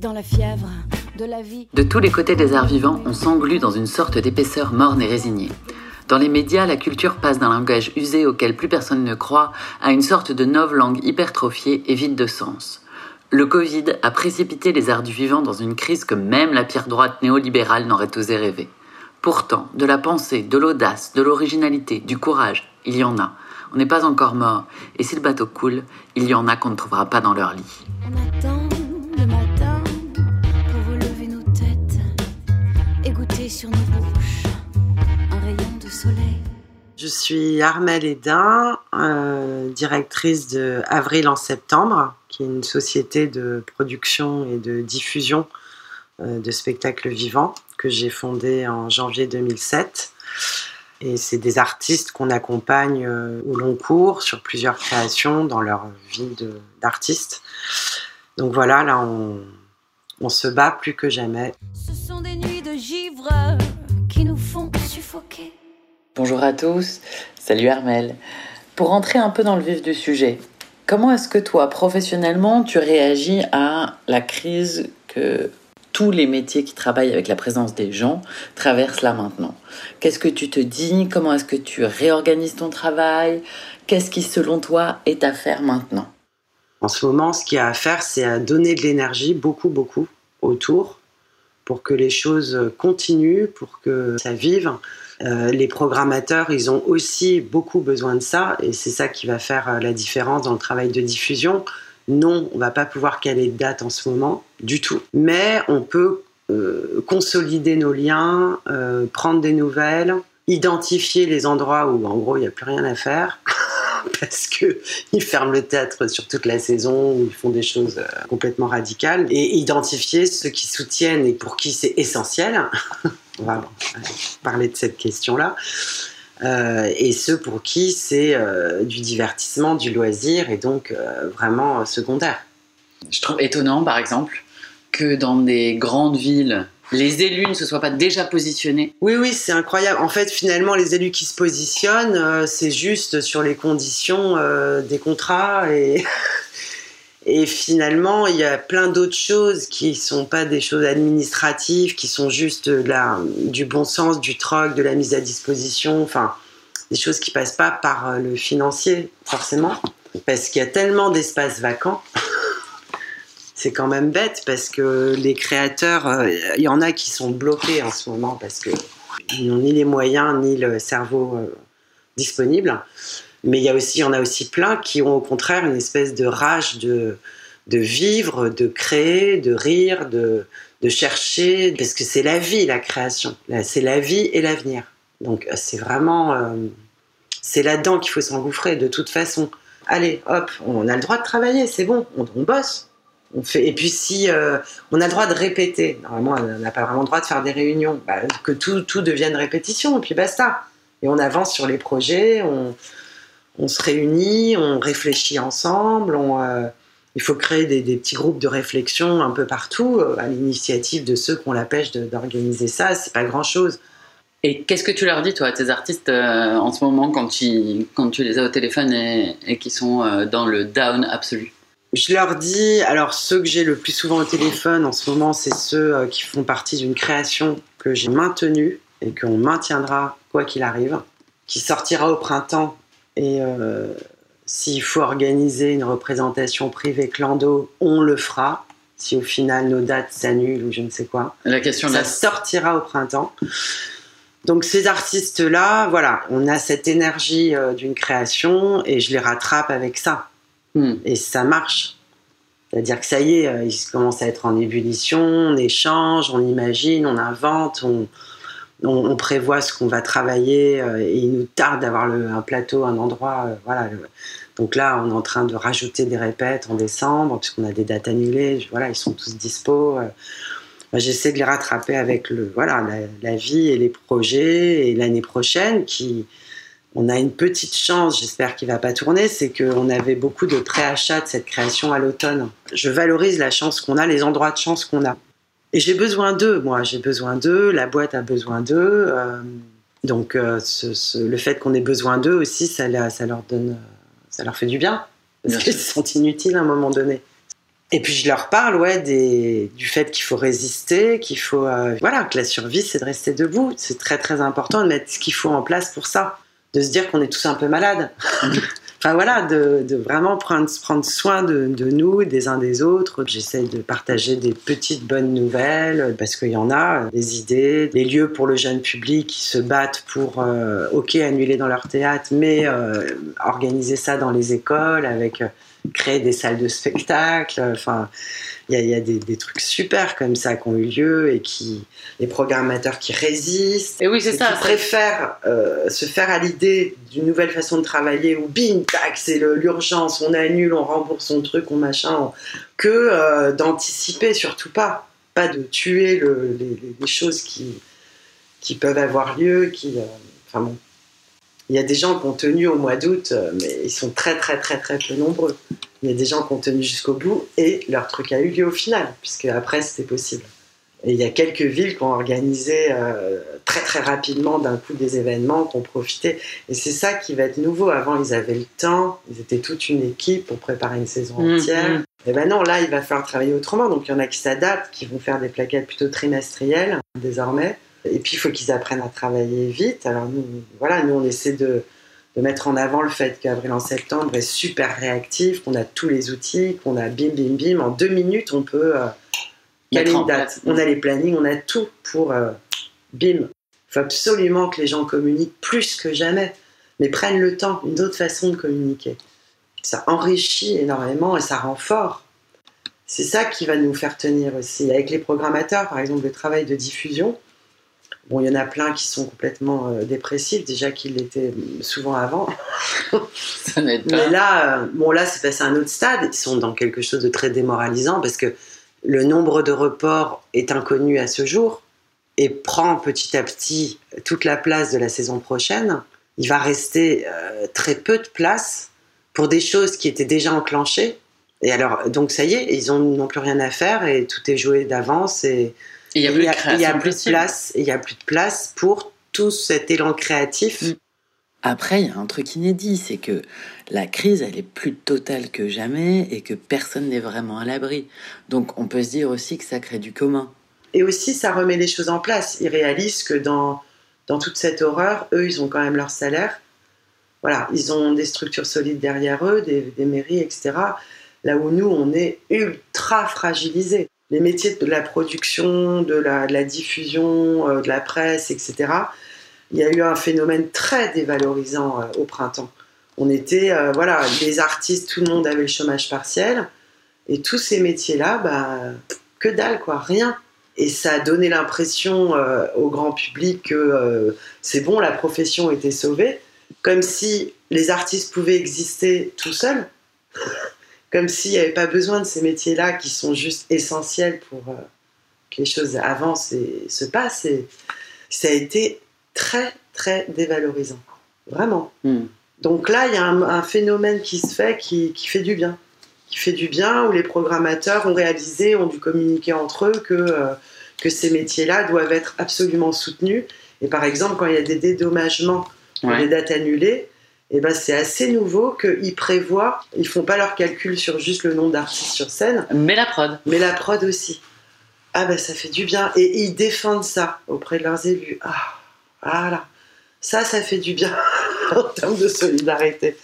C'est dans la fièvre de la vie. De tous les côtés des arts vivants, on s'englue dans une sorte d'épaisseur morne et résignée. Dans les médias, la culture passe d'un langage usé auquel plus personne ne croit à une sorte de nouvelle langue hypertrophiée et vide de sens. Le Covid a précipité les arts du vivant dans une crise que même la pire droite néolibérale n'aurait osé rêver. Pourtant, de la pensée, de l'audace, de l'originalité, du courage, il y en a. On n'est pas encore mort, et si le bateau coule, il y en a qu'on ne trouvera pas dans leur lit. On attend Je suis Armelle Edin, euh, directrice de Avril en septembre, qui est une société de production et de diffusion euh, de spectacles vivants que j'ai fondée en janvier 2007. Et c'est des artistes qu'on accompagne euh, au long cours sur plusieurs créations dans leur vie d'artiste. Donc voilà, là, on se bat plus que jamais. Bonjour à tous, salut Armel. Pour rentrer un peu dans le vif du sujet, comment est-ce que toi, professionnellement, tu réagis à la crise que tous les métiers qui travaillent avec la présence des gens traversent là maintenant? Qu'est-ce que tu te dis? Comment est-ce que tu réorganises ton travail? Qu'est-ce qui, selon toi, est à faire maintenant? En ce moment, ce qu'il y a à faire, c'est à donner de l'énergie, beaucoup, beaucoup, autour, pour que les choses continuent, pour que ça vive. Euh, les programmateurs, ils ont aussi beaucoup besoin de ça, et c'est ça qui va faire euh, la différence dans le travail de diffusion. Non, on va pas pouvoir caler de date en ce moment, du tout. Mais on peut euh, consolider nos liens, euh, prendre des nouvelles, identifier les endroits où, en gros, il n'y a plus rien à faire. parce que ils ferment le théâtre sur toute la saison, ou ils font des choses euh, complètement radicales, et identifier ceux qui soutiennent et pour qui c'est essentiel. On va parler de cette question-là. Euh, et ceux pour qui c'est euh, du divertissement, du loisir, et donc vraiment secondaire. Je trouve étonnant, par exemple, que dans des grandes villes, les élus ne se soient pas déjà positionnés. Oui, oui, c'est incroyable. En fait, finalement, les élus qui se positionnent, euh, c'est juste sur les conditions euh, des contrats. Et, et finalement, il y a plein d'autres choses qui sont pas des choses administratives, qui sont juste du bon sens, du troc, de la mise à disposition. Enfin, des choses qui passent pas par euh, le financier, forcément. Parce qu'il y a tellement d'espaces vacants. C'est quand même bête parce que les créateurs, euh, il y en a qui sont bloqués en ce moment parce que ils n'ont ni les moyens ni le cerveau euh, disponible. Mais il y a aussi, il y en a aussi plein qui ont au contraire une espèce de rage de, de vivre, de créer, de rire, de, de chercher, parce que c'est la vie, la création. C'est la vie et l'avenir. Donc euh, c'est vraiment, euh, c'est là-dedans qu'il faut s'engouffrer de toute façon. Allez, hop, on a le droit de travailler, c'est bon, on, on bosse. Et puis si euh, on a le droit de répéter, normalement on n'a pas vraiment le droit de faire des réunions, bah, que tout, tout devienne répétition, et puis basta. Et on avance sur les projets, on, se réunit, on réfléchit ensemble, euh, il faut créer des, petits groupes de réflexion un peu partout, euh, à l'initiative de ceux qui ont la pêche d'organiser ça, c'est pas grand-chose. Et qu'est-ce que tu leur dis, toi, à tes artistes en ce moment quand tu, quand tu les as au téléphone et, et qui sont dans le down absolu? Je leur dis, alors ceux que j'ai le plus souvent au téléphone en ce moment, c'est ceux euh, qui font partie d'une création que j'ai maintenue et qu'on maintiendra quoi qu'il arrive, qui sortira au printemps. Et euh, s'il faut organiser une représentation privée clando, on le fera. Si au final nos dates s'annulent ou je ne sais quoi, La question ça la... sortira au printemps. Donc ces artistes-là, voilà, on a cette énergie euh, d'une création et je les rattrape avec ça Hmm. et ça marche. C'est-à-dire que ça y est, euh, ils commencent à être en ébullition, on échange, on imagine, on invente, on, prévoit ce qu'on va travailler euh, et il nous tarde d'avoir un plateau, un endroit. euh, voilà. Donc là, on est en train de rajouter des répètes en décembre puisqu'on a des dates annulées. Voilà, ils sont tous dispo. J'essaie de les rattraper avec le, voilà, la, la vie et les projets et l'année prochaine qui, on a une petite chance, j'espère qu'il va pas tourner, c'est qu'on avait beaucoup de préachats de cette création à l'automne. Je valorise la chance qu'on a, les endroits de chance qu'on a. Et j'ai besoin d'eux, moi, j'ai besoin d'eux, la boîte a besoin d'eux. euh, donc euh, ce- ce- le fait qu'on ait besoin d'eux aussi, ça, leur donne, ça leur fait du bien. Parce qu'ils se sentent inutiles à un moment donné. Et puis je leur parle ouais, des, du fait qu'il faut résister, qu'il faut... euh, voilà, que la survie, c'est de rester debout. C'est très très important de mettre ce qu'il faut en place pour ça. De se dire qu'on est tous un peu malades. enfin voilà, de, de vraiment prendre, prendre soin de, de nous, des uns des autres. J'essaye de partager des petites bonnes nouvelles, parce qu'il y en a, des idées, des lieux pour le jeune public qui se battent pour, euh, ok, annuler dans leur théâtre, mais euh, organiser ça dans les écoles avec... euh, créer des salles de spectacle. Enfin, il y a, il y a des, des trucs super comme ça qui ont eu lieu et qui les programmateurs qui résistent. Et oui, c'est ça. qui préfèrent euh, se faire à l'idée d'une nouvelle façon de travailler où bim, tac, c'est l'urgence, on annule, on rembourse son truc, on machin, on- que euh, d'anticiper, surtout pas. Pas de tuer le- les, choses qui, qui peuvent avoir lieu, qui. euh, enfin bon. Il y a des gens qui ont tenu au mois d'août, mais ils sont très très très très peu nombreux. Il y a des gens qui ont tenu jusqu'au bout et leur truc a eu lieu au final, puisque après c'était possible. Et il y a quelques villes qui ont organisé euh, très très rapidement d'un coup des événements, qui ont profité. Et c'est ça qui va être nouveau. Avant, ils avaient le temps, ils étaient toute une équipe pour préparer une saison Mhm. entière. Et ben non, là, il va falloir travailler autrement. Donc il y en a qui s'adaptent, qui vont faire des plaquettes plutôt trimestrielles désormais. Et puis il faut qu'ils apprennent à travailler vite. Alors nous, voilà, nous on essaie de, de mettre en avant le fait qu'Avril en septembre est super réactif, qu'on a tous les outils, qu'on a bim bim bim. En deux minutes, on peut euh, caler une date. On a les plannings, on a tout pour euh, bim. Il faut absolument que les gens communiquent plus que jamais, mais prennent le temps, une autre façon de communiquer. Ça enrichit énormément et ça rend fort. C'est ça qui va nous faire tenir aussi. Avec les programmateurs, par exemple, le travail de diffusion, bon, il y en a plein qui sont complètement euh, dépressifs, déjà qu'ils l'étaient souvent avant. Ça n'aide pas. Mais là, euh, bon, là, c'est passé à un autre stade. Ils sont dans quelque chose de très démoralisant parce que le nombre de reports est inconnu à ce jour et prend petit à petit toute la place de la saison prochaine. Il va rester euh, très peu de place pour des choses qui étaient déjà enclenchées. Et alors, donc ça y est, ils ont- n'ont plus rien à faire et tout est joué d'avance Et il y a plus y de a, création il y a plus de possible. place. Il y a plus de place pour tout cet élan créatif. Mm. Après, il y a un truc inédit, c'est que la crise, elle est plus totale que jamais et que personne n'est vraiment à l'abri. Donc, on peut se dire aussi que ça crée du commun. Et aussi, ça remet les choses en place. Ils réalisent que dans, dans toute cette horreur, eux, ils ont quand même leur salaire. Voilà, ils ont des structures solides derrière eux, des, des mairies, etc. Là où nous, on est ultra fragilisés. Les métiers de la production, de la, diffusion, euh, de la presse, etc. Il y a eu un phénomène très dévalorisant euh, au printemps. On était, euh, voilà, les artistes, tout le monde avait le chômage partiel. Et tous ces métiers-là, bah, que dalle, quoi, rien. Et ça a donné l'impression au grand public que c'est bon, la profession était sauvée, comme si les artistes pouvaient exister tout seuls, comme s'il n'y avait pas besoin de ces métiers-là qui sont juste essentiels pour euh, que les choses avancent et se passent. Et ça a été très, très dévalorisant, vraiment. Hmm. Donc là, il y a un, un phénomène qui se fait qui, qui fait du bien. Qui fait du bien, où les programmateurs ont réalisé, ont dû communiquer entre eux que, euh, que ces métiers-là doivent être absolument soutenus. Et par exemple, quand il y a des dédommagements pour Ouais. des dates annulées, et ben c'est assez nouveau qu'ils prévoient, ils font pas leur calcul sur juste le nombre d'artistes sur scène, Mais la prod. mais la prod aussi. Ah ben ça fait du bien. Et ils défendent ça auprès de leurs élus. Ah, voilà. Ça, ça fait du bien en termes de solidarité.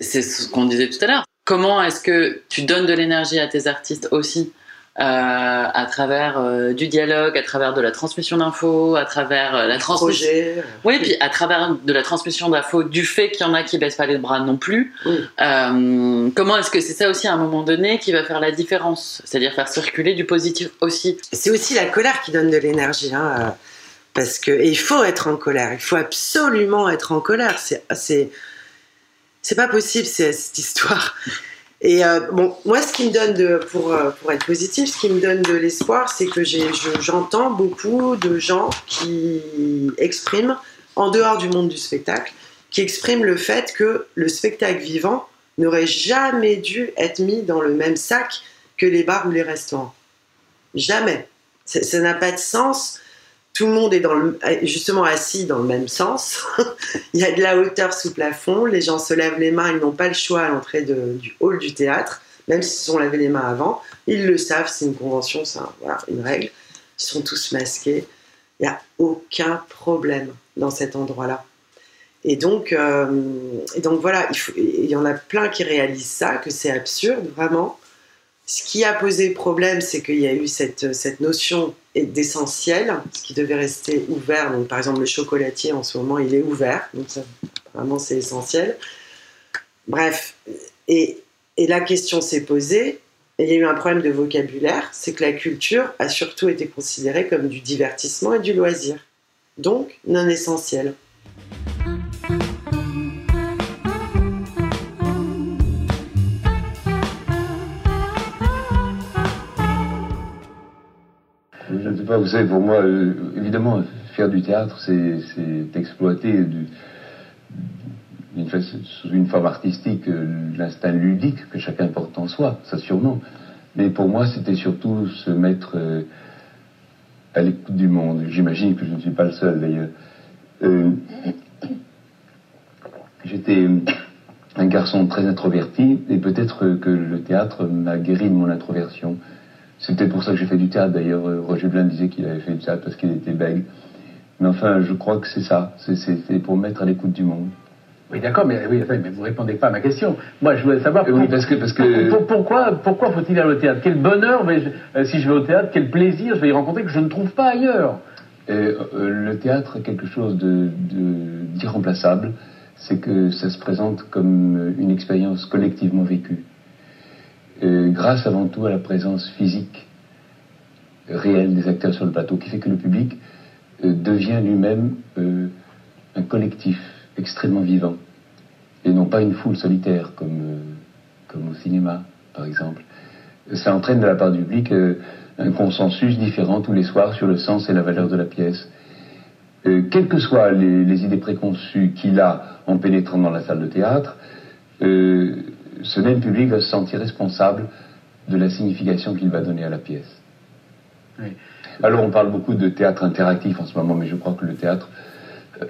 C'est ce qu'on disait tout à l'heure. Comment est-ce que tu donnes de l'énergie à tes artistes aussi euh, à travers euh, du dialogue, à travers de la transmission d'infos, à travers euh, la transmission. Oui, puis à travers de la transmission d'infos, du fait qu'il y en a qui baissent pas les bras non plus. Comment est-ce que c'est ça aussi à un moment donné qui va faire la différence? C'est-à-dire faire circuler du positif aussi. C'est aussi la colère qui donne de l'énergie. Hein, parce que, et il faut être en colère. Il faut absolument être en colère. C'est, c'est, pas possible, cette histoire. Et euh, bon, moi, ce qui me donne pour, euh, pour être positif, ce qui me donne de l'espoir, c'est que j'entends beaucoup de gens qui expriment, en dehors du monde du spectacle, qui expriment le fait que le spectacle vivant n'aurait jamais dû être mis dans le même sac que les bars ou les restaurants. Jamais. Ça n'a pas de sens tout le monde est justement assis dans le même sens. il y a de la hauteur sous plafond, les gens se lèvent les mains, ils n'ont pas le choix à l'entrée du hall du théâtre, même s'ils se sont lavés les mains avant. Ils le savent, c'est une convention, c'est une règle. Ils sont tous masqués. Il n'y a aucun problème dans cet endroit-là. Et donc, euh, et donc voilà, il, y en a plein qui réalisent ça, que c'est absurde, vraiment. Ce qui a posé problème, c'est qu'il y a eu cette, notion d'essentiel, ce qui devait rester ouvert. Donc, par exemple, le chocolatier, en ce moment, il est ouvert. Donc, vraiment, c'est essentiel. Bref, et, et la question s'est posée, et il y a eu un problème de vocabulaire, c'est que la culture a surtout été considérée comme du divertissement et du loisir, donc non essentiel. Vous savez, pour moi, euh, évidemment, faire du théâtre, c'est exploiter sous une forme artistique euh, l'instinct ludique que chacun porte en soi, ça sûrement. Mais pour moi, c'était surtout se mettre euh, à l'écoute du monde. J'imagine que je ne suis pas le seul d'ailleurs. J'étais un garçon très introverti et peut-être que le théâtre m'a guéri de mon introversion. C'était pour ça que j'ai fait du théâtre d'ailleurs. Roger Blin disait qu'il avait fait du théâtre parce qu'il était bègue. Mais enfin, je crois que c'est ça. C'est pour mettre à l'écoute du monde. Oui, d'accord, mais, oui, mais vous répondez pas à ma question. Moi, je voulais savoir oui, parce que, parce que... pourquoi, pourquoi faut-il aller au théâtre? Quel bonheur, mais euh, si je vais au théâtre, quel plaisir je vais y rencontrer que je ne trouve pas ailleurs? Euh, Le théâtre est quelque chose d'irremplaçable. C'est que ça se présente comme une expérience collectivement vécue. Grâce avant tout à la présence physique réelle des acteurs sur le plateau, qui fait que le public euh, devient lui-même un collectif extrêmement vivant, et non pas une foule solitaire comme, euh, au cinéma, par exemple. Ça entraîne de la part du public euh, un consensus différent tous les soirs sur le sens et la valeur de la pièce. Euh, quelles que soient les, idées préconçues qu'il a en pénétrant dans la salle de théâtre, ce même public va se sentir responsable de la signification qu'il va donner à la pièce. Alors on parle beaucoup de théâtre interactif en ce moment, mais je crois que le théâtre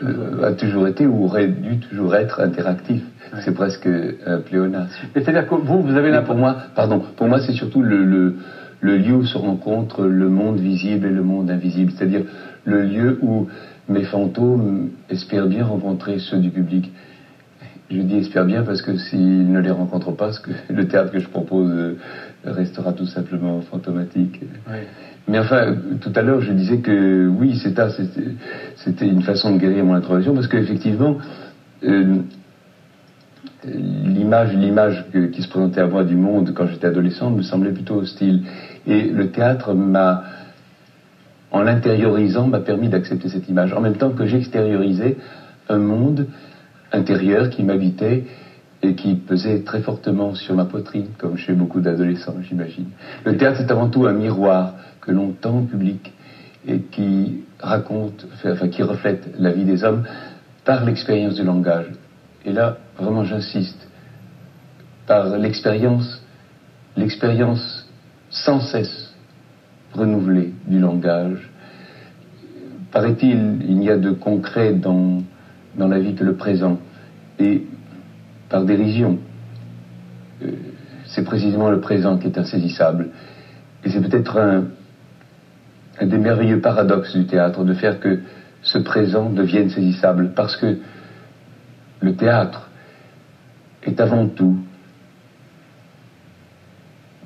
euh, a toujours été ou aurait dû toujours être interactif. C'est presque un pléonasme. C'est-à-dire que vous, vous avez là pour moi, pardon, pour moi c'est surtout le, le, le, lieu où se rencontre le monde visible et le monde invisible. C'est-à-dire le lieu où mes fantômes espèrent bien rencontrer ceux du public. Je dis espère bien parce que s'ils ne les rencontrent pas, que le théâtre que je propose euh, restera tout simplement fantomatique. Mais enfin, tout à l'heure, je disais que oui, c'était une façon de guérir mon introversion parce qu'effectivement, euh, l'image l'image qui se présentait à moi du monde quand j'étais adolescent me semblait plutôt hostile. Et le théâtre m'a, en l'intériorisant, m'a permis d'accepter cette image, en même temps que j'extériorisais un monde intérieur qui m'habitait et qui pesait très fortement sur ma poitrine, comme chez beaucoup d'adolescents, j'imagine. Le théâtre, c'est avant tout un miroir que l'on tend au public et qui raconte, enfin, qui reflète la vie des hommes par l'expérience du langage. Et là, vraiment, j'insiste, par l'expérience, l'expérience sans cesse renouvelée du langage. Paraît-il, il n'y a de concret dans, dans la vie que le présent. Et par dérision, euh, c'est précisément le présent qui est insaisissable. Et c'est peut-être un, un des merveilleux paradoxes du théâtre, de faire que ce présent devienne saisissable, parce que le théâtre est avant tout,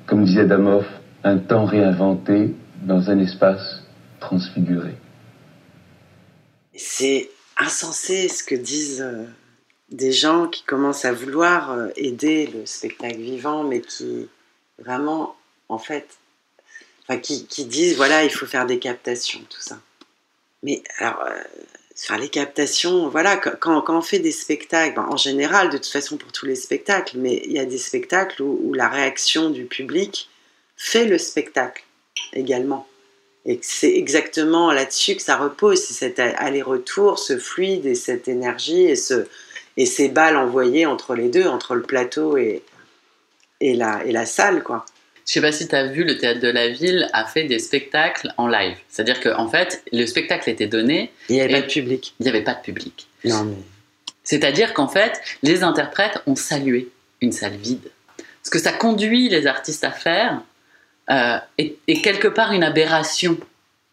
comme disait Damov, un temps réinventé dans un espace transfiguré. C'est insensé ce que disent euh, des gens qui commencent à vouloir euh, aider le spectacle vivant, mais qui vraiment, en fait, qui, disent voilà, il faut faire des captations, tout ça. Mais alors, euh, faire les captations, voilà, quand, quand, on fait des spectacles, en général, de toute façon pour tous les spectacles, mais il y a des spectacles où, la réaction du public fait le spectacle également. Et c'est exactement là-dessus que ça repose, c'est cet aller-retour, ce fluide et cette énergie et, ce, et ces balles envoyées entre les deux, entre le plateau et, et, la, et la salle, quoi Je sais pas si tu as vu, le théâtre de la ville a fait des spectacles en live. C'est-à-dire qu'en en fait, le spectacle était donné, Il n'y avait pas de public. il n'y avait pas de public. Non, mais. C'est-à-dire qu'en fait, les interprètes ont salué une salle vide. Ce que ça conduit les artistes à faire euh, est, est quelque part une aberration.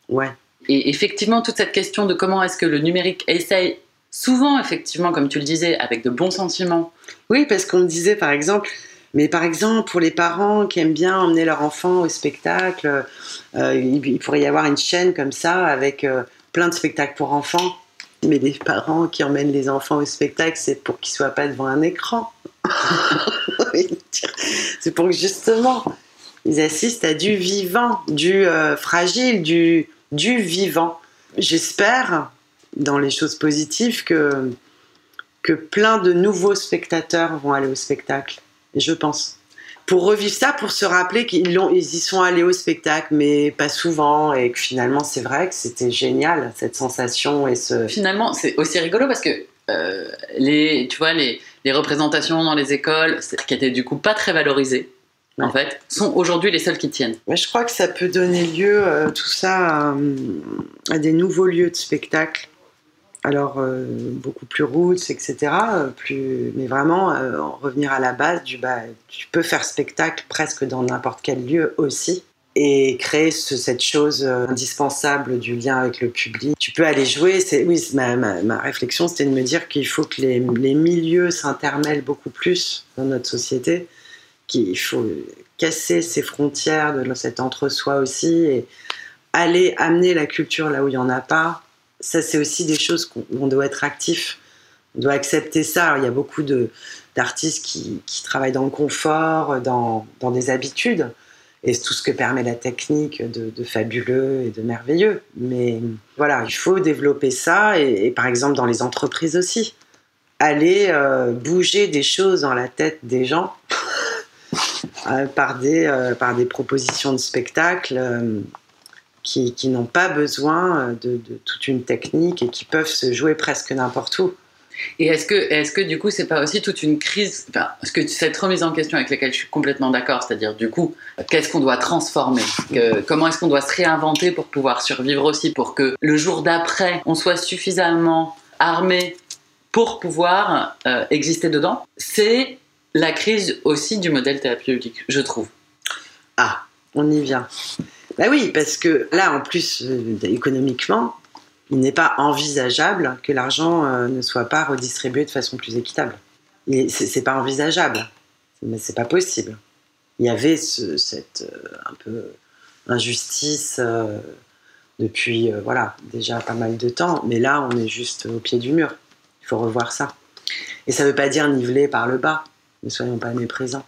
Ouais. Et effectivement, toute cette question de comment est-ce que le numérique essaye, souvent effectivement, comme tu le disais, avec de bons sentiments, Oui, parce qu'on disait par exemple, mais par exemple pour les parents qui aiment bien emmener leur enfant au spectacle, euh, il, il pourrait y avoir une chaîne comme ça avec euh, plein de spectacles pour enfants. Mais les parents qui emmènent les enfants au spectacle, c'est pour qu'ils soient pas devant un écran. c'est pour que justement ils assistent à du vivant, du euh, fragile, du, du vivant. J'espère, dans les choses positives, que que plein de nouveaux spectateurs vont aller au spectacle. Je pense. Pour revivre ça, pour se rappeler qu'ils ils y sont allés au spectacle, mais pas souvent, et que finalement c'est vrai que c'était génial cette sensation et ce. finalement, c'est aussi rigolo parce que euh, les, tu vois, les, les représentations dans les écoles, qui étaient du coup pas très valorisées, en fait, sont aujourd'hui les seules qui tiennent. Je crois que ça peut donner lieu, euh, tout ça, à, à des nouveaux lieux de spectacle. Alors, euh, beaucoup plus roots, etc. euh, Plus, mais vraiment, euh, en revenir à la base du bah, tu peux faire spectacle presque dans n'importe quel lieu aussi. Et créer ce- cette chose euh, indispensable du lien avec le public. Tu peux aller jouer. C'est, oui, ma, ma, ma réflexion, c'était de me dire qu'il faut que les, les milieux s'intermêlent beaucoup plus dans notre société. Qu'il faut casser ces frontières de cet entre-soi aussi et aller amener la culture là où il n'y en a pas. Ça, c'est aussi des choses qu'on on doit être actif. On doit accepter ça. Il y a beaucoup de, d'artistes qui, qui travaillent dans le confort, dans, dans des habitudes, et tout ce que permet la technique de, fabuleux et de merveilleux. Mais voilà, il faut développer ça, et, par exemple dans les entreprises aussi. Aller euh, bouger des choses dans la tête des gens par, des, euh, par des propositions de spectacle euh, qui, qui n'ont pas besoin euh, de, toute une technique et qui peuvent se jouer presque n'importe où. Et est-ce que, est-ce que du coup, c'est pas aussi toute une crise, parce que cette remise en question avec laquelle je suis complètement d'accord, c'est-à-dire du coup, qu'est-ce qu'on doit transformer? Comment est-ce qu'on doit se réinventer pour pouvoir survivre aussi, pour que le jour d'après, on soit suffisamment armé pour pouvoir euh, exister dedans? C'est la crise aussi du modèle thérapeutique, je trouve. Ah, on y vient. Bah oui, parce que là, en plus, euh, économiquement, il n'est pas envisageable que l'argent euh, ne soit pas redistribué de façon plus équitable. C'est pas envisageable, mais c'est pas possible. Il y avait ce- cette euh, un peu injustice depuis voilà déjà pas mal de temps, mais là, on est juste au pied du mur. Il faut revoir ça. Et ça veut pas dire niveler par le bas. Ne soyons pas méprisants.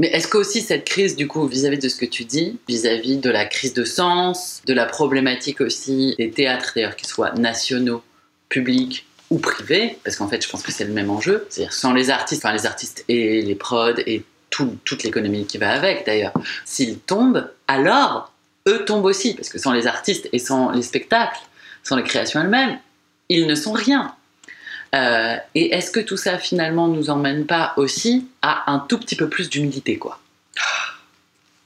Mais est-ce qu'aussi cette crise, du coup, vis-à-vis de ce que tu dis, vis-à-vis de la crise de sens, de la problématique aussi des théâtres, d'ailleurs, qu'ils soient nationaux, publics ou privés, parce qu'en fait, je pense que c'est le même enjeu, c'est-à-dire sans les artistes, enfin les artistes et les prods et tout- toute l'économie qui va avec, d'ailleurs, s'ils tombent, alors eux tombent aussi, parce que sans les artistes et sans les spectacles, sans les créations elles-mêmes, ils ne sont rien. Euh, et est-ce que tout ça finalement nous emmène pas aussi à un tout petit peu plus d'humilité, quoi?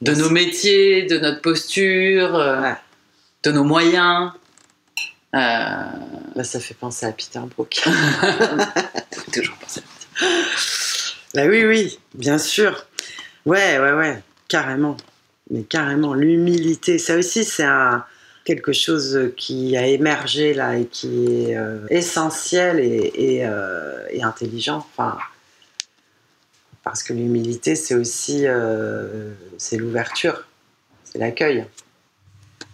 De nos métiers, de notre posture, euh, Ouais. de nos moyens. Euh, Là, ça fait penser à Peter Brook. toujours penser à ça. Bah oui, oui, bien sûr. Ouais, ouais, ouais, carrément. Mais carrément, l'humilité, ça aussi, c'est un, quelque chose qui a émergé là et qui est euh, essentiel et, euh, et intelligent. Enfin, parce que l'humilité, c'est aussi euh, l'ouverture, c'est l'accueil.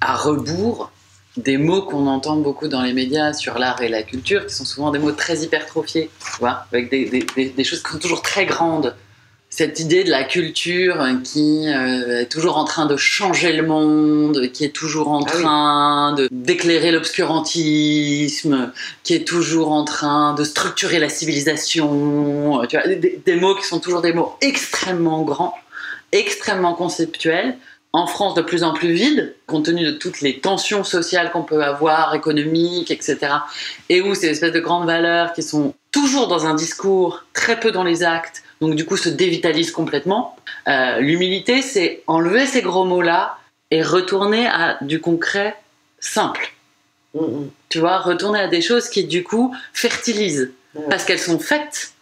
À rebours des mots qu'on entend beaucoup dans les médias sur l'art et la culture, qui sont souvent des mots très hypertrophiés, tu avec des- des choses qui sont toujours très grandes. Cette idée de la culture qui euh, est toujours en train de changer le monde, qui est toujours en Ah oui. train de d'éclairer l'obscurantisme, qui est toujours en train de structurer la civilisation, euh, tu vois, des, des mots qui sont toujours des mots extrêmement grands, extrêmement conceptuels, en France de plus en plus vide, compte tenu de toutes les tensions sociales qu'on peut avoir, économiques, etc. Et où ces espèces de grandes valeurs qui sont toujours dans un discours, très peu dans les actes, donc du coup se dévitalise complètement. Euh, L'humilité, c'est enlever ces gros mots-là et retourner à du concret simple. Mm, mm. Tu vois, retourner à des choses qui du coup fertilisent parce qu'elles sont faites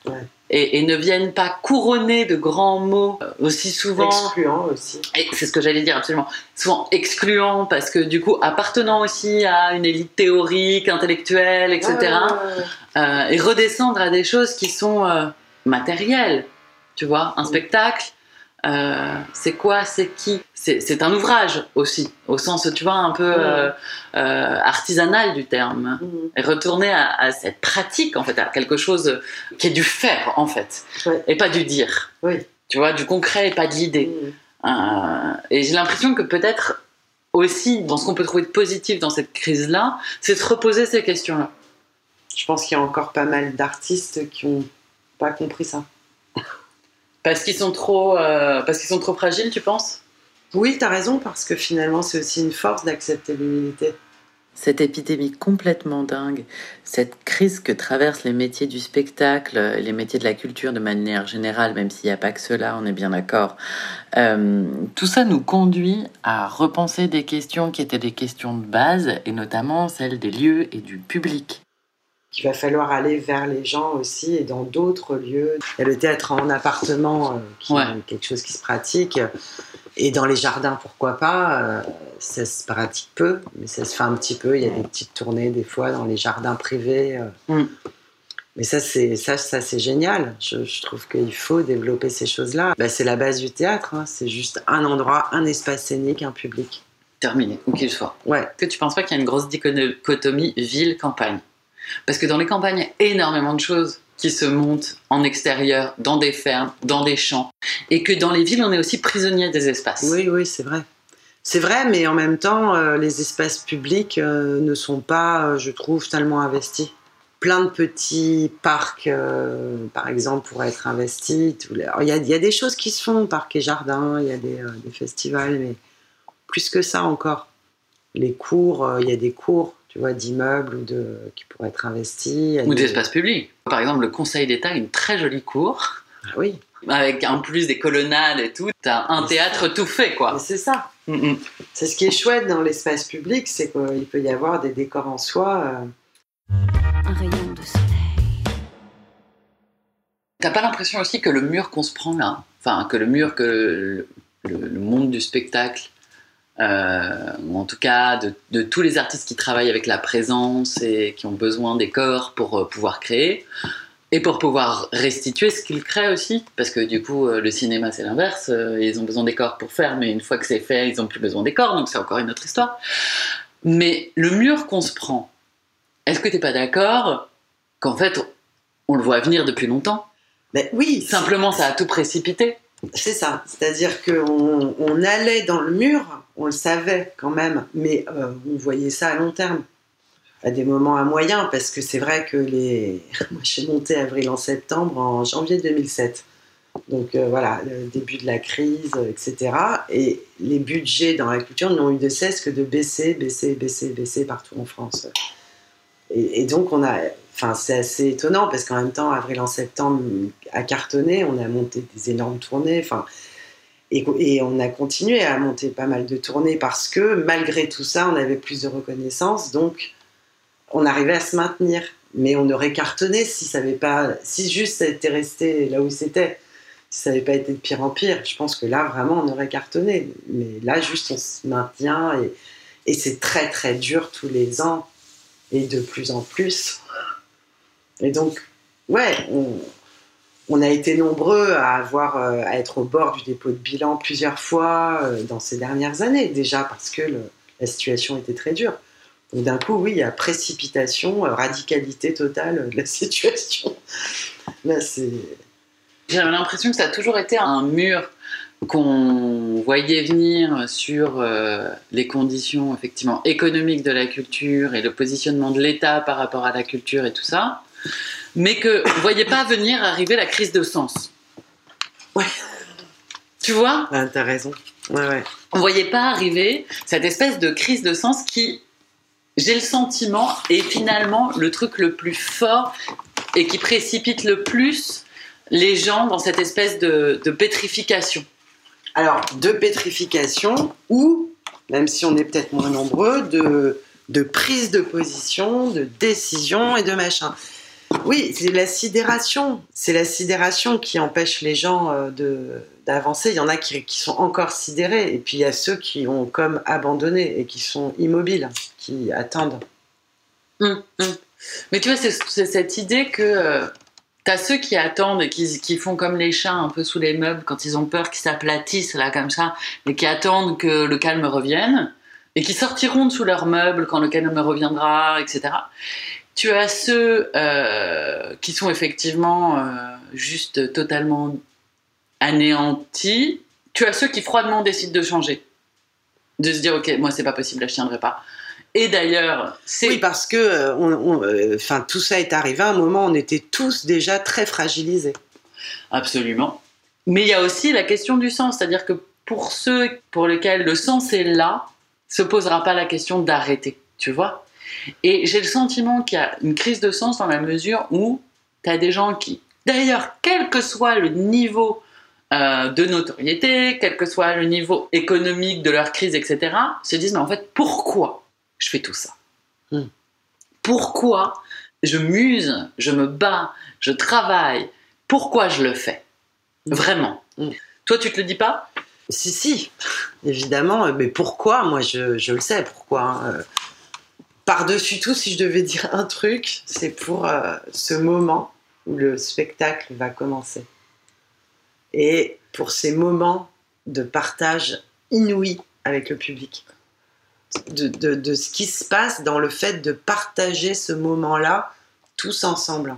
et, et ne viennent pas couronner de grands mots euh, aussi souvent. Excluant aussi. C'est ce que j'allais dire absolument. Souvent excluant parce que du coup appartenant aussi à une élite théorique, intellectuelle, etc. Ouais, ouais, ouais. Euh, et redescendre à des choses qui sont euh, matérielles. Tu vois, un spectacle, euh, c'est quoi, c'est qui? C'est un ouvrage aussi, au sens, tu vois, un peu euh, euh, artisanal du terme. Mm. Et retourner à, à cette pratique, en fait, à quelque chose qui est du faire, en fait, et pas du dire. Oui. Tu vois, du concret et pas de l'idée. Mm. Euh, et j'ai l'impression que peut-être aussi, dans ce qu'on peut trouver de positif dans cette crise-là, c'est de se reposer ces questions-là. Je pense qu'il y a encore pas mal d'artistes qui ont pas compris ça. Parce qu'ils sont trop, euh, parce qu'ils sont trop fragiles, tu penses? Oui, t'as raison, parce que finalement, c'est aussi une force d'accepter l'humilité. Cette épidémie complètement dingue, cette crise que traversent les métiers du spectacle, les métiers de la culture de manière générale, même s'il n'y a pas que cela, on est bien d'accord. Euh, tout ça nous conduit à repenser des questions qui étaient des questions de base, et notamment celles des lieux et du public. Qu'il va falloir aller vers les gens aussi et dans d'autres lieux. Il y a le théâtre en appartement euh, qui Ouais. est quelque chose qui se pratique. Et dans les jardins, pourquoi pas euh, Ça se pratique peu, mais ça se fait un petit peu. Il y a des petites tournées des fois dans les jardins privés. euh. Mm. Mais ça, c'est ça, ça c'est génial. Je, je trouve qu'il faut développer ces choses-là. Bah, c'est la base du théâtre. hein. C'est juste un endroit, un espace scénique, un public. Terminé, où qu'il soit. Ouais. Est-ce que tu penses pas qu'il y a une grosse dichotomie ville-campagne? Parce que dans les campagnes, il y a énormément de choses qui se montent en extérieur, dans des fermes, dans des champs, et que dans les villes, on est aussi prisonnier des espaces. Oui, oui, c'est vrai. C'est vrai, mais en même temps, euh, les espaces publics euh, ne sont pas, euh, je trouve, tellement investis. Plein de petits parcs, par exemple, pourraient être investis. Il y, a, des choses qui se font, parcs et jardins, il y a des, festivals, mais plus que ça encore. Les cours, il y a des cours, tu vois, d'immeubles ou de, qui pourraient être investis. Ou des- d'espaces publics. Par exemple, le Conseil d'État a une très jolie cour, Ah oui, avec en plus des colonnades et tout. T'as un Mais théâtre tout fait, mais quoi. c'est ça. Mm, mm. C'est ce qui est chouette dans l'espace public, c'est qu'il peut y avoir des décors en soi. euh, Un rayon de soleil. T'as pas l'impression aussi que le mur qu'on se prend là, enfin que le mur que le, le- le monde du spectacle, euh, ou en tout cas de, de tous les artistes qui travaillent avec la présence et qui ont besoin des corps pour euh, pouvoir créer et pour pouvoir restituer ce qu'ils créent aussi, parce que du coup euh, le cinéma c'est l'inverse, ils ont besoin des corps pour faire, mais une fois que c'est fait ils ont plus besoin des corps, donc c'est encore une autre histoire. Mais le mur qu'on se prend, est-ce que t'es pas d'accord qu'en fait on le voit venir depuis longtemps? Ben oui, Simplement, ça a tout précipité. c'est ça. C'est-à-dire qu'on on allait dans le mur, on le savait quand même, mais euh, on voyait ça à long terme, à des moments à moyen, parce que c'est vrai que les. Moi, monté avril en septembre en janvier 2007. Donc euh, voilà, le début de la crise, etc. Et les budgets dans la culture n'ont eu de cesse que de baisser, baisser, baisser, baisser partout en France. Et, et donc on a, enfin c'est assez étonnant parce qu'en même temps, avril en septembre a cartonné, on a monté des énormes tournées, enfin et, on a continué à monter pas mal de tournées parce que malgré tout ça, on avait plus de reconnaissance, donc on arrivait à se maintenir. Mais on aurait cartonné si ça avait pas, si juste ça était resté là où c'était si ça n'avait pas été de pire en pire, je pense que là, vraiment, on aurait cartonné. Mais là, juste, on se maintient et, et c'est très, très dur tous les ans et de plus en plus. Et donc, ouais, on, on a été nombreux à, avoir, euh, à être au bord du dépôt de bilan plusieurs fois euh, dans ces dernières années, déjà parce que la situation était très dure. D'un coup, oui, il y a précipitation, euh, radicalité totale de la situation. Là, c'est... J'avais l'impression que ça a toujours été un mur qu'on voyait venir sur les conditions effectivement économiques de la culture et le positionnement de l'État par rapport à la culture et tout ça, mais que vous voyez pas venir arriver la crise de sens. Ouais. Tu vois? Ah, t'as raison. Ouais, ouais. on voyait pas arriver cette espèce de crise de sens qui, j'ai le sentiment, est finalement le truc le plus fort et qui précipite le plus les gens dans cette espèce de, de pétrification Alors, de pétrification ou, même si on est peut-être moins nombreux, de, de prise de position, de décision et de machin. Oui, c'est la sidération. C'est la sidération qui empêche les gens euh, d'avancer. Il y en a qui, qui sont encore sidérés, et puis il y a ceux qui ont comme abandonné et qui sont immobiles, qui attendent. Hum, hum. Mais tu vois, c'est cette idée que euh, t'as ceux qui attendent et qui, qui font comme les chats un peu sous les meubles quand ils ont peur qu'ils s'aplatissent là comme ça, et qui attendent que le calme revienne et qui sortiront de sous leurs meubles quand le calme reviendra, etc. Tu as ceux euh, qui sont effectivement euh, juste totalement anéantis. Tu as ceux qui froidement décident de changer, de se dire ok, moi c'est pas possible, là je tiendrai pas. Et d'ailleurs, c'est Oui, parce que euh, euh, enfin, tout ça est arrivé à un moment où on était tous déjà très fragilisés. Absolument. Mais il y a aussi la question du sens, c'est-à-dire que pour ceux pour lesquels le sens est là, se posera pas la question d'arrêter, tu vois. Et j'ai le sentiment qu'il y a une crise de sens dans la mesure où tu as des gens qui, d'ailleurs, quel que soit le niveau euh, de notoriété, quel que soit le niveau économique de leur crise, etc., se disent, mais en fait, pourquoi je fais tout ça? Hmm. Pourquoi je muse, je me bats, je travaille? Pourquoi je le fais? Vraiment. Hmm. Toi, tu te le dis pas? Si, si, évidemment. euh, Mais pourquoi? Moi, je, je le sais pourquoi. hein. Par-dessus tout, si je devais dire un truc, c'est pour euh, ce moment où le spectacle va commencer. Et pour ces moments de partage inouï avec le public. De ce qui se passe dans le fait de partager ce moment-là tous ensemble.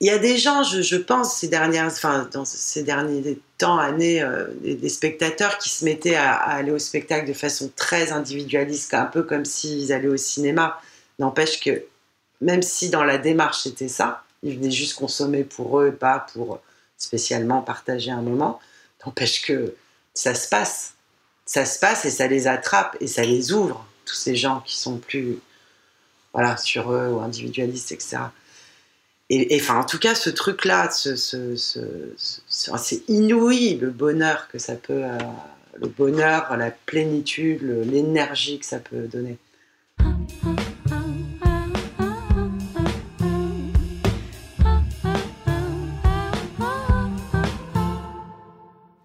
Il y a des gens, je, pense, ces dernières, enfin, dans ces derniers temps, années, euh, des, des spectateurs qui se mettaient à, à aller au spectacle de façon très individualiste, un peu comme s'ils allaient au cinéma. N'empêche que, même si dans la démarche c'était ça, ils venaient juste consommer pour eux, pas pour spécialement partager un moment, n'empêche que ça se passe. Ça se passe et ça les attrape et ça les ouvre, tous ces gens qui sont plus voilà, sur eux ou individualistes, etc. Et, enfin, en tout cas, ce truc-là, ce, ce- ce- ce- c'est inouï le bonheur que ça peut, euh, le bonheur, la plénitude, l'énergie que ça peut donner.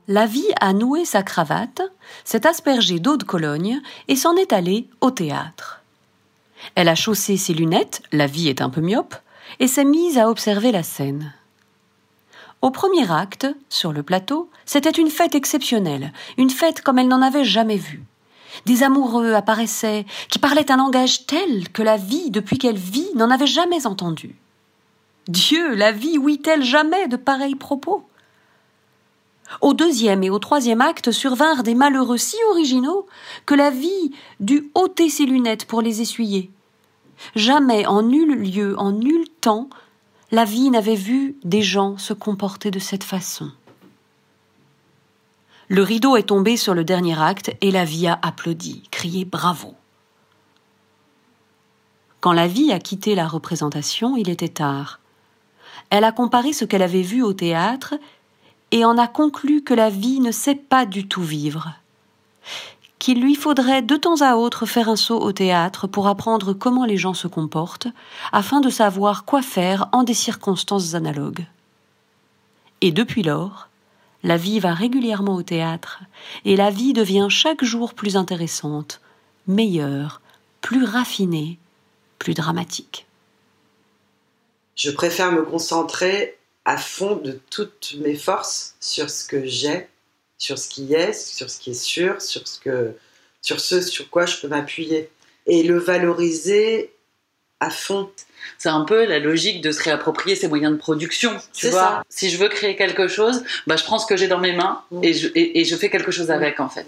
La vie a noué sa cravate, s'est aspergée d'eau de Cologne et s'en est allée au théâtre. Elle a chaussé ses lunettes, la vie est un peu myope, et s'est mise à observer la scène. Au premier acte, sur le plateau, c'était une fête exceptionnelle, une fête comme elle n'en avait jamais vue. Des amoureux apparaissaient, qui parlaient un langage tel que la vie, depuis qu'elle vit, n'en avait jamais entendu. Dieu, la vie ouït-elle jamais de pareils propos? Au deuxième et au troisième acte survinrent des malheureux si originaux que la vie dut ôter ses lunettes pour les essuyer. Jamais, en nul lieu, en nul temps, la vie n'avait vu des gens se comporter de cette façon. Le rideau est tombé sur le dernier acte et la vie a applaudi, crié bravo. Quand la vie a quitté la représentation, il était tard. Elle a comparé ce qu'elle avait vu au théâtre et en a conclu que la vie ne sait pas du tout vivre, qu'il lui faudrait de temps à autre faire un saut au théâtre pour apprendre comment les gens se comportent, afin de savoir quoi faire en des circonstances analogues. Et depuis lors, la vie va régulièrement au théâtre, et la vie devient chaque jour plus intéressante, meilleure, plus raffinée, plus dramatique. Je préfère me concentrer à fond de toutes mes forces sur ce que j'ai, sur ce qui est, sur ce qui est sûr, sur ce que, sur ce sur quoi je peux m'appuyer et le valoriser à fond. C'est un peu la logique de se réapproprier ses moyens de production. Tu vois, ça. si je veux créer quelque chose, bah, je prends ce que j'ai dans mes mains Mm. et, je, et, et je fais quelque chose avec en fait.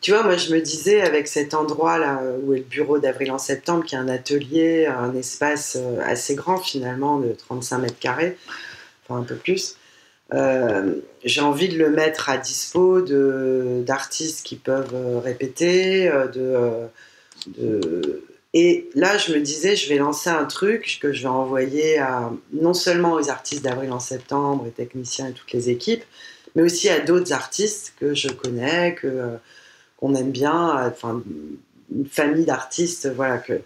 Tu vois, moi je me disais avec cet endroit là où est le bureau d'Avril en septembre, qui est un atelier, un espace euh, assez grand finalement de 35 mètres carrés, enfin un peu plus. Euh, j'ai envie de le mettre à dispo d'artistes qui peuvent euh, répéter, euh, de, de Et là, je me disais, je vais lancer un truc que je vais envoyer à, non seulement aux artistes d'avril en septembre, et techniciens et toutes les équipes, mais aussi à d'autres artistes que je connais, que qu'on aime bien, enfin une famille d'artistes, voilà, que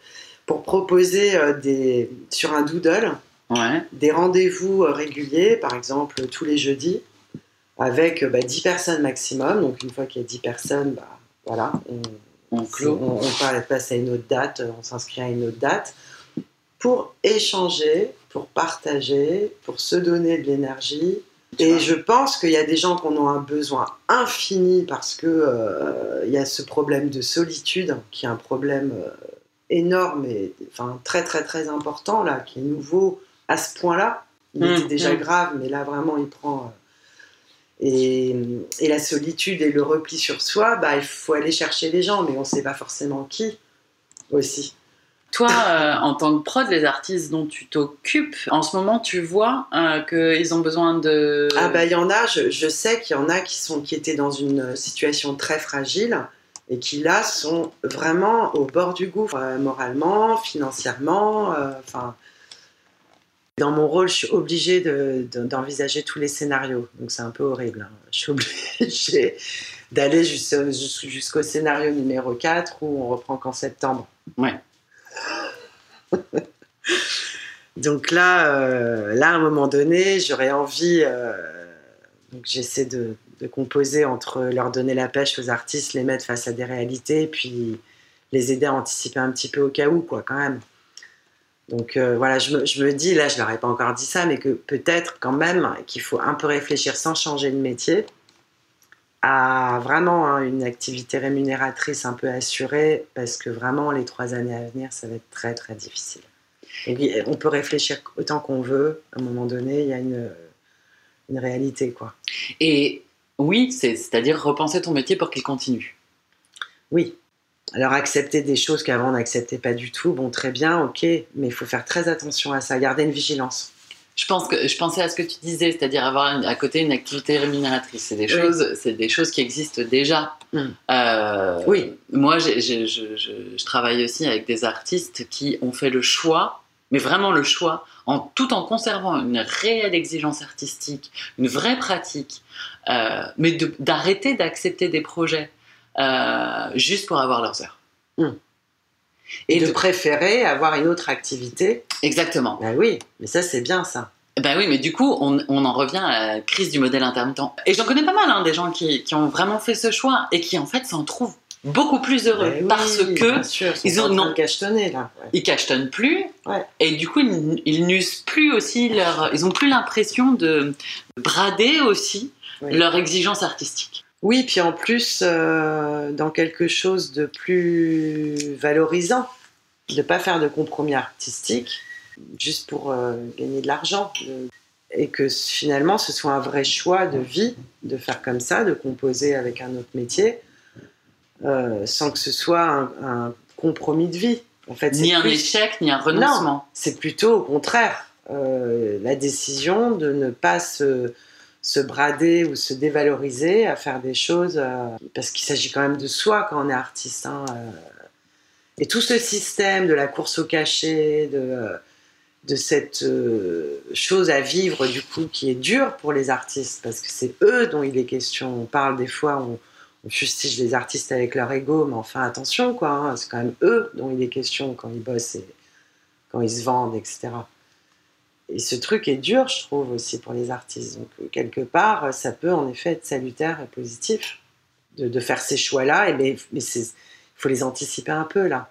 pour proposer des sur un doodle Ouais. des rendez-vous euh, réguliers, par exemple tous les jeudis, avec euh, bah, 10 personnes maximum. Donc une fois qu'il y a 10 personnes, bah, voilà, on, On clôt. on, on pa- passe à une autre date, euh, on s'inscrit à une autre date, pour échanger, pour partager, pour se donner de l'énergie. Et je pense qu'il y a des gens qui en ont un besoin infini parce que euh, il y a ce problème de solitude qui est un problème euh, énorme et enfin très très très important là, qui est nouveau à ce point-là. Il était déjà mm. grave, mais là vraiment il prend. euh, et, et la solitude et le repli sur soi, bah, il faut aller chercher les gens, mais on ne sait pas forcément qui aussi. Toi, euh, en tant que prod, les artistes dont tu t'occupes, en ce moment, tu vois euh, qu'ils ont besoin de. Ah bah il y en a, je, je sais qu'il y en a qui, sont, qui étaient dans une situation très fragile et qui là sont vraiment au bord du gouffre, euh, moralement, financièrement. Enfin, dans mon rôle, je suis obligée de- de- d'envisager tous les scénarios, donc c'est un peu horrible. hein. Je suis obligée d'aller jusqu'au jus- jusqu'au scénario numéro 4 où on reprend qu'en septembre. Ouais. Donc là, euh, là, à un moment donné, j'aurais envie. euh, donc j'essaie de, de composer entre leur donner la pêche aux artistes, les mettre face à des réalités, puis les aider à anticiper un petit peu au cas où, quoi, quand même. Donc euh, voilà, je me, je me dis, là, je leur ai pas encore dit ça, mais que peut-être quand même qu'il faut un peu réfléchir sans changer de métier à vraiment hein, une activité rémunératrice un peu assurée, parce que vraiment, les trois années à venir, ça va être très, très difficile. Et puis, on peut réfléchir autant qu'on veut, à un moment donné, il y a une, une réalité, quoi. Et oui, c'est- c'est-à-dire repenser ton métier pour qu'il continue. Oui. Alors, accepter des choses qu'avant on n'acceptait pas du tout, bon, très bien, ok, mais il faut faire très attention à ça, garder une vigilance. Je pense que je pensais à ce que tu disais, c'est-à-dire avoir une- à côté une activité rémunératrice. C'est des Oui. choses, c'est des choses qui existent déjà. Mm. Euh, Oui. Moi, j'ai- j'ai- je, je- je travaille aussi avec des artistes qui ont fait le choix, mais vraiment le choix, en tout en conservant une réelle exigence artistique, une vraie pratique, euh, mais de- d'arrêter d'accepter des projets euh, juste pour avoir leurs heures. Mm. Et Et de de- préférer avoir une autre activité. exactement. Ben oui, mais ça, c'est bien, ça. Ben oui, mais du coup, on, on en revient à la crise du modèle intermittent. Et j'en connais pas mal, hein, des gens qui, qui ont vraiment fait ce choix et qui, en fait, s'en trouvent beaucoup plus heureux Ben oui, parce que sûr, ils ont- non. cachetonner, là. Ouais. ils cachetonnent plus Ouais. et du coup, ils, ils n'usent plus aussi leur. Ils ont plus l'impression de brader aussi Oui. leur exigence artistique. Oui, puis en plus, euh, dans quelque chose de plus valorisant, de ne pas faire de compromis artistique, juste pour euh, gagner de l'argent. de- Et que finalement, ce soit un vrai choix de vie de faire comme ça, de composer avec un autre métier, euh, sans que ce soit un, un compromis de vie. En fait, Ni un plus- échec, ni un renoncement. c'est plutôt au contraire euh, la décision de ne pas se, se brader ou se dévaloriser à faire des choses euh, parce qu'il s'agit quand même de soi quand on est artiste. hein, euh. Et tout ce système de la course au cachet, de, euh, de cette chose à vivre du coup qui est dure pour les artistes parce que c'est eux dont il est question. On parle des fois, on, on fustige les artistes avec leur ego, mais enfin attention quoi, hein, c'est quand même eux dont il est question quand ils bossent et quand ils se vendent, etc. Et ce truc est dur, je trouve, aussi pour les artistes. Donc, quelque part, ça peut en effet être salutaire et positif de, de faire ces choix-là, et mais il faut les anticiper un peu, là.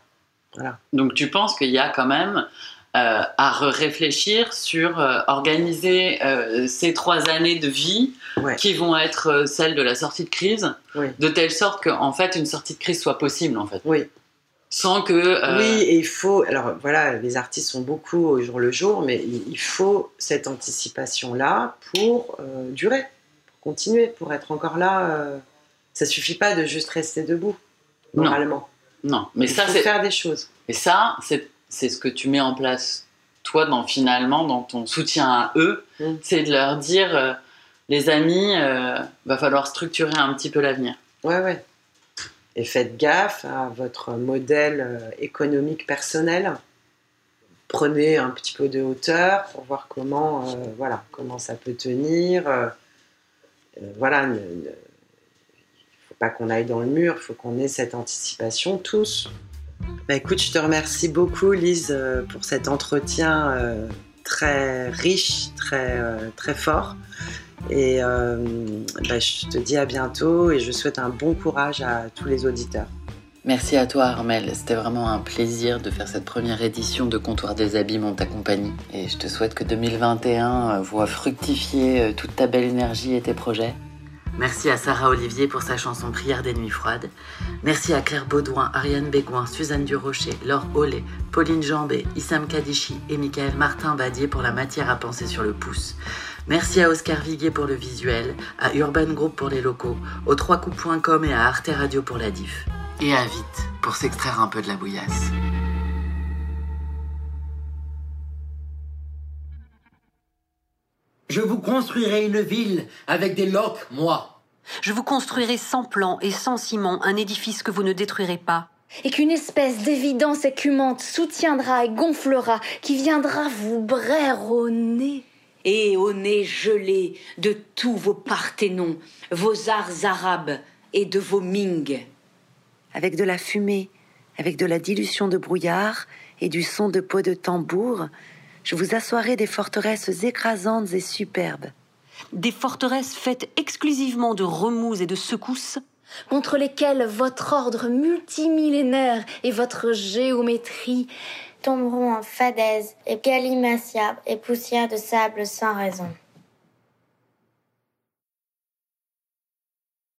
Voilà. Donc tu penses qu'il y a quand même euh, à réfléchir sur euh, organiser euh, ces trois années de vie Ouais. qui vont être celles de la sortie de crise, Oui. de telle sorte qu'en fait une sortie de crise soit possible en fait, Oui. Sans que euh, Oui, et il faut. Alors voilà, les artistes sont beaucoup au jour le jour, mais il faut cette anticipation-là pour euh, durer, pour continuer, pour être encore là. euh, ça suffit pas de juste rester debout, Non. moralement. non, mais il ça c'est faire des choses. et ça c'est c'est ce que tu mets en place toi dans finalement dans ton soutien à eux, Mm. c'est de leur dire euh, les amis, va falloir structurer un petit peu l'avenir. Ouais, ouais. Et faites gaffe à votre modèle économique personnel. Prenez un petit peu de hauteur pour voir comment, voilà, comment ça peut tenir. voilà, ne, faut pas qu'on aille dans le mur, il faut qu'on ait cette anticipation tous. Bah, écoute, je te remercie beaucoup, Lise, pour cet entretien très riche, très, euh, très fort. Et euh, bah, je te dis à bientôt et je souhaite un bon courage à tous les auditeurs. Merci à toi Armel, c'était vraiment un plaisir de faire cette première édition de Comptoir des Abîmes en ta compagnie. Et je te souhaite que 2021 euh, voit fructifier toute ta belle énergie et tes projets. Merci à Sarah Olivier pour sa chanson Prière des nuits froides. Merci à Claire Baudouin, Ariane Bégoin, Suzanne Durocher, Laure Ollet, Pauline Jambé, Issam Kadichi et Michael Martin Badier pour la matière à penser sur le pouce. Merci à Oscar Viguier pour le visuel, à Urban Group pour les locaux, au 3coups.com et à Arte Radio pour la diff. Et à Vite pour s'extraire un peu de la bouillasse. Je vous construirai une ville avec des loques, moi. Je vous construirai sans plan et sans ciment un édifice que vous ne détruirez pas. Et qu'une espèce d'évidence écumante soutiendra et gonflera, qui viendra vous braire au nez. Et au nez gelé de tous vos parthénons, vos arts arabes et de vos Ming. Avec de la fumée, avec de la dilution de brouillard et du son de peau de tambour, je vous assoirai des forteresses écrasantes et superbes. Des forteresses faites exclusivement de remous et de secousses contre lesquelles votre ordre multimillénaire et votre géométrie tomberont en fadaise et galimatia et poussière de sable sans raison.